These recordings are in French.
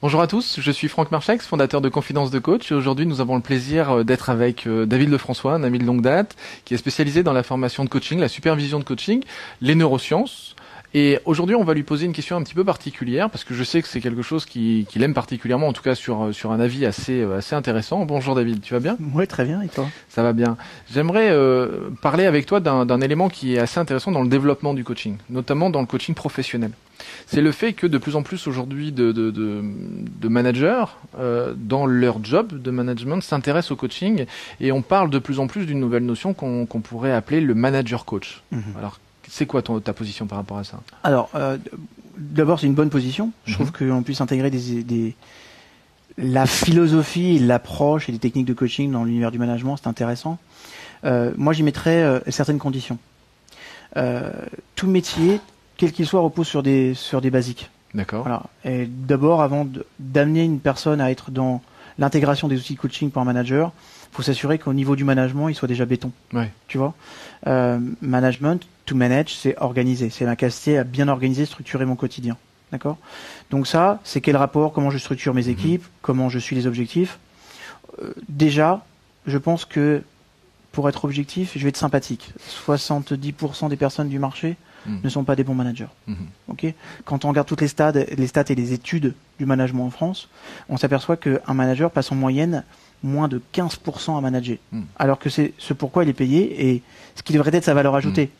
Bonjour à tous, je suis Franck Marchex, fondateur de Confidence de Coach et aujourd'hui nous avons le plaisir euh, d'être avec euh, David Lefrançois, un ami de longue date qui est spécialisé dans la formation de coaching, la supervision de coaching, les neurosciences. Et aujourd'hui, on va lui poser une question un petit peu particulière parce que je sais que c'est quelque chose qu'il aime particulièrement, en tout cas sur euh, sur un avis assez assez intéressant. Bonjour David, tu vas bien? Oui, très bien. Et toi? Ça va bien. J'aimerais parler avec toi d'un élément qui est assez intéressant dans le développement du coaching, notamment dans le coaching professionnel c'est le fait que de plus en plus aujourd'hui de, de, de, managers euh, dans leur job de management s'intéressent au coaching et on parle de plus en plus d'une nouvelle notion qu'on pourrait appeler le manager coach. Mhm. Alors c'est quoi ton, ta position par rapport à ça? Alors euh, d'abord c'est une bonne position. Je trouve mhm. qu'on puisse intégrer des, des la philosophie, l'approche et les techniques de coaching dans l'univers du management, c'est intéressant. Euh, moi, j'y mettrais certaines conditions. tout métier, quel qu'il soit, repose sur des, sur des basiques. D'accord. Voilà. Et d'abord, avant d'amener une personne à être dans l'intégration des outils de coaching pour un manager, il faut s'assurer qu'au niveau du management, il soit déjà béton. Ouais. Tu vois? Euh, Management, to manage, c'est organiser. C'est l'incapacité à bien organiser, structurer mon quotidien. D'accord? Donc ça, c'est quel rapport, comment je structure mes mhm. équipes, comment je suis les objectifs? Euh, déjà, je pense que pour être objectif, je vais être sympathique. 70% des personnes du marché Mm. ne sont pas des bons managers. Mm-hmm. Quand on regarde toutes les stats, les stats et les études du management en France, on s'aperçoit qu'un manager passe en moyenne moins de 15% à manager. Mm. Alors que c'est ce pourquoi il est payé et ce qui devrait être sa valeur ajoutée.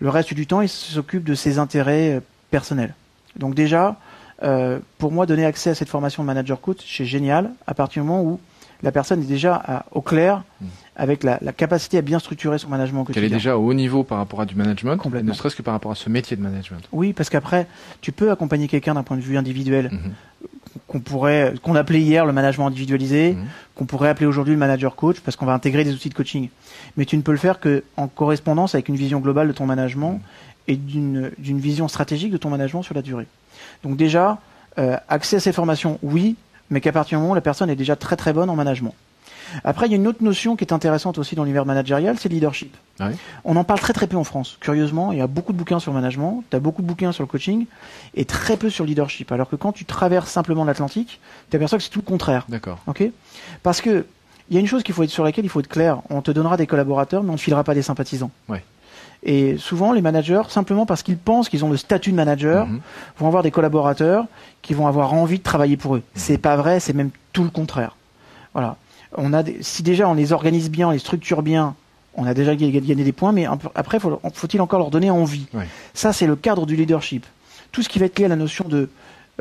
Le reste du temps, il s'occupe de ses intérêts euh, personnels. Donc déjà, euh, pour moi, donner accès à cette formation de manager coach, c'est génial à partir du moment où la personne est déjà au clair hmm. avec la, capacité à bien structurer son management au quotidien. Qu'elle est déjà au haut niveau par rapport à du management, ne serait-ce que par rapport à ce métier de management. Oui, parce qu'après, tu peux accompagner quelqu'un d'un point de vue individuel, hmm. qu'on pourrait, qu'on appelait hier le management individualisé, hmm. qu'on pourrait appeler aujourd'hui le manager coach, parce qu'on va intégrer des outils de coaching. Mais tu ne peux le faire qu'en correspondance avec une vision globale de ton management et d'une vision stratégique de ton management sur la durée. Donc déjà, euh, accès à ces formations, oui, mais qu'à partir du moment où la personne est déjà très très bonne en management. Après, il y a une autre notion qui est intéressante aussi dans l'univers managérial, c'est le leadership. Ah On en parle très très peu en France. Curieusement, il y a beaucoup de bouquins sur le management, tu as beaucoup de bouquins sur le coaching, et très peu sur le leadership. Alors que quand tu traverses simplement l'Atlantique, tu aperçois que c'est tout le contraire. D'accord. Parce que il y a une chose qu'il faut être sur laquelle il faut être clair. On te donnera des collaborateurs, mais on ne filera pas des sympathisants. Ouais. Et souvent, les managers, simplement parce qu'ils pensent qu'ils ont le statut de manager, mhm. vont avoir des collaborateurs qui vont avoir envie de travailler pour eux. Mhm. C'est pas vrai, c'est même tout le contraire. Voilà. On a si déjà on les organise bien, on les structure bien, on a déjà gagné des points, mais après, faut-il encore leur donner envie? Ça, c'est le cadre du leadership. Tout ce qui va être lié à la notion de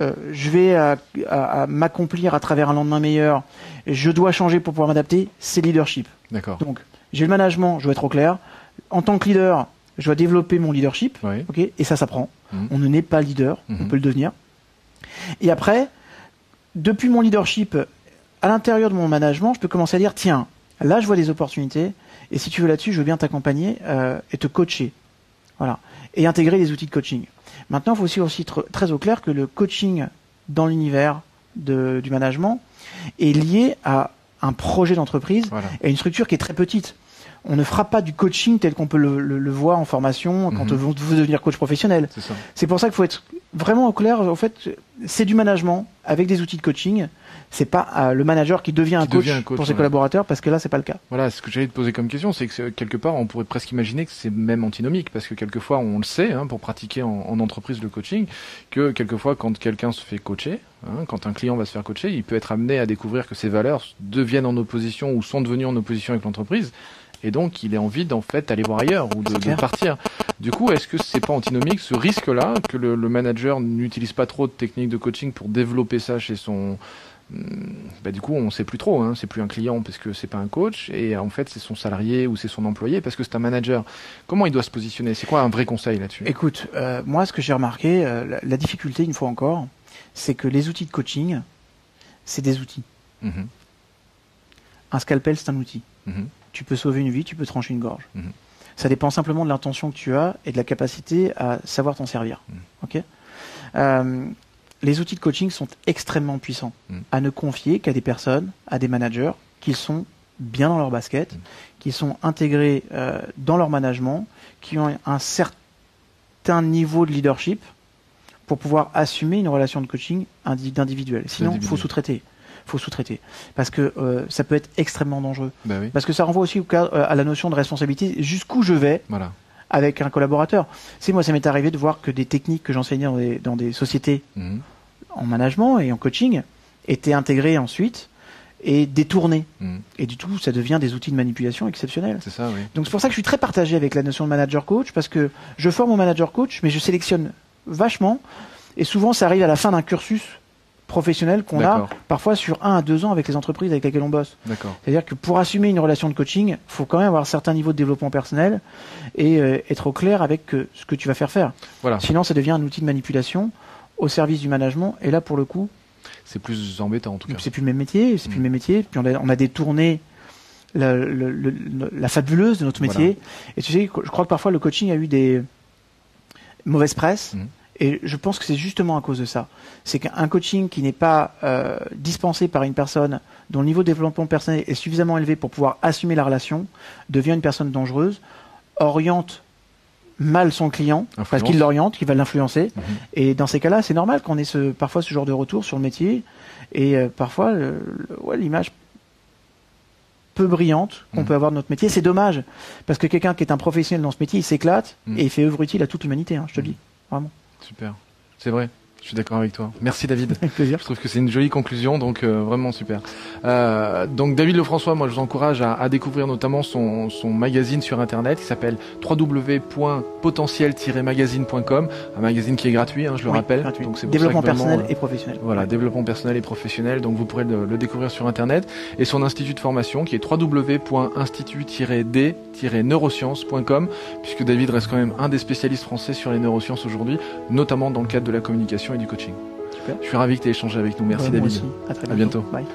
euh, je vais à, m'accomplir à travers un lendemain meilleur, je dois changer pour pouvoir m'adapter, c'est leadership. D'accord. Donc, j'ai le management, je dois être au clair. En tant que leader, je dois développer mon leadership. ok et ça s'apprend. Mhm. On ne n'est pas leader, on mhm. peut le devenir. Et après, depuis mon leadership, à l'intérieur de mon management, je peux commencer à dire tiens, là je vois des opportunités, et si tu veux là-dessus, je veux bien t'accompagner euh, et te coacher. Voilà. Et intégrer des outils de coaching. Maintenant, il faut aussi, aussi être très au clair que le coaching dans l'univers du management est lié à un projet d'entreprise et une structure qui est très petite on ne fera pas du coaching tel qu'on peut le, voir en formation quand mhm. vous, vous devenir coach professionnel. C'est pour ça qu'il faut être vraiment au clair. En fait, c'est du management avec des outils de coaching. C'est pas euh, le manager qui devient, un, coach pour ses collaborateurs parce que là, c'est pas le cas. Voilà, ce que j'allais te poser comme question, c'est que quelque part, on pourrait presque imaginer que c'est même antinomique parce que quelquefois, on le sait, hein, pour pratiquer en, entreprise le coaching, que quelquefois, quand quelqu'un se fait coacher, hein, quand un client va se faire coacher, il peut être amené à découvrir que ses valeurs deviennent en opposition ou sont devenues en opposition avec l'entreprise et donc il a envie d'en fait d'aller voir ailleurs ou de, partir. Du coup, est-ce que c'est pas antinomique ce risque-là que le, manager n'utilise pas trop de techniques de coaching pour développer ça chez son hmm, bah, du coup, on sait plus trop. Hein. C'est plus un client parce que c'est pas un coach, et en fait, c'est son salarié ou c'est son employé parce que c'est un manager. Comment il doit se positionner? C'est quoi un vrai conseil là-dessus? Écoute, euh, moi, ce que j'ai remarqué, euh, la, difficulté, une fois encore, c'est que les outils de coaching, c'est des outils. Mm-hmm. Un scalpel, c'est un outil. Mm-hmm tu peux sauver une vie, tu peux trancher une gorge. Mhm. Ça dépend simplement de l'intention que tu as et de la capacité à savoir t'en servir. Mhm. Euh, les outils de coaching sont extrêmement puissants mhm. à ne confier qu'à des personnes, à des managers qui sont bien dans leur basket, qui sont intégrés euh, dans leur management, qui ont un certain niveau de leadership pour pouvoir assumer une relation de coaching d'individuel. Sinon, il faut sous-traiter. Faut sous-traiter. Parce que euh, ça peut être extrêmement dangereux. Bah oui. Parce que ça renvoie aussi au cas, euh, à la notion de responsabilité. Jusqu'où je vais Voilà. avec un collaborateur? C'est moi, ça m'est arrivé de voir que des techniques que j'enseignais dans des, dans des sociétés Mhm. en management et en coaching étaient intégrées ensuite et détournées. Mhm. Et du tout, ça devient des outils de manipulation exceptionnels. C'est ça, oui. Donc c'est pour ça que je suis très partagé avec la notion de manager coach parce que je forme mon manager coach, mais je sélectionne vachement. Et souvent, ça arrive à la fin d'un cursus professionnel qu'on a parfois sur un à deux ans avec les entreprises avec lesquelles on bosse. C'est-à-dire que pour assumer une relation de coaching, faut quand même avoir un certain niveau de développement personnel et euh, être au clair avec euh, ce que tu vas faire faire. Voilà. Sinon, ça devient un outil de manipulation au service du management. Et là, pour le coup, C'est plus embêtant en tout cas. c'est plus le même métier, c'est plus Mm. le même métier. Puis on a, on a détourné la, le- le- la fabuleuse de notre métier. Et tu sais, je crois que parfois le coaching a eu des mauvaises presse. Mm. Et je pense que c'est justement à cause de ça. C'est qu'un coaching qui n'est pas euh, dispensé par une personne dont le niveau de développement personnel est suffisamment élevé pour pouvoir assumer la relation devient une personne dangereuse, oriente mal son client parce qu'il l'oriente, qu'il va l'influencer. Mhm. Et dans ces cas-là, c'est normal qu'on ait ce, parfois ce genre de retour sur le métier. Et euh, parfois, le- le- ouais, l'image peu brillante qu'on Mhm. peut avoir de notre métier, c'est dommage. Parce que quelqu'un qui est un professionnel dans ce métier, il s'éclate Mhm. et il fait œuvre utile à toute l'humanité, hein, je te le dis. Vraiment. Super. C'est vrai. Je suis d'accord avec toi. Merci David. Avec plaisir. Je trouve que c'est une jolie conclusion, donc euh, vraiment super. Euh, donc David Lefrançois, moi je vous encourage à, à découvrir notamment son, son magazine sur internet qui s'appelle www.potentiel-magazine.com, un magazine qui est gratuit, hein, je le Oui, rappelle. gratuit. Donc c'est Développement ça que vraiment, personnel euh, et professionnel. Voilà, développement personnel et professionnel, donc vous pourrez le, le découvrir sur internet et son institut de formation qui est www.institut-d-neurosciences.com puisque David reste quand même un des spécialistes français sur les neurosciences aujourd'hui, notamment dans le cadre de la communication et du coaching. Super. Je suis ravi que tu aies échangé avec nous. Merci Ouais, David. aussi. À très À bientôt. Bye.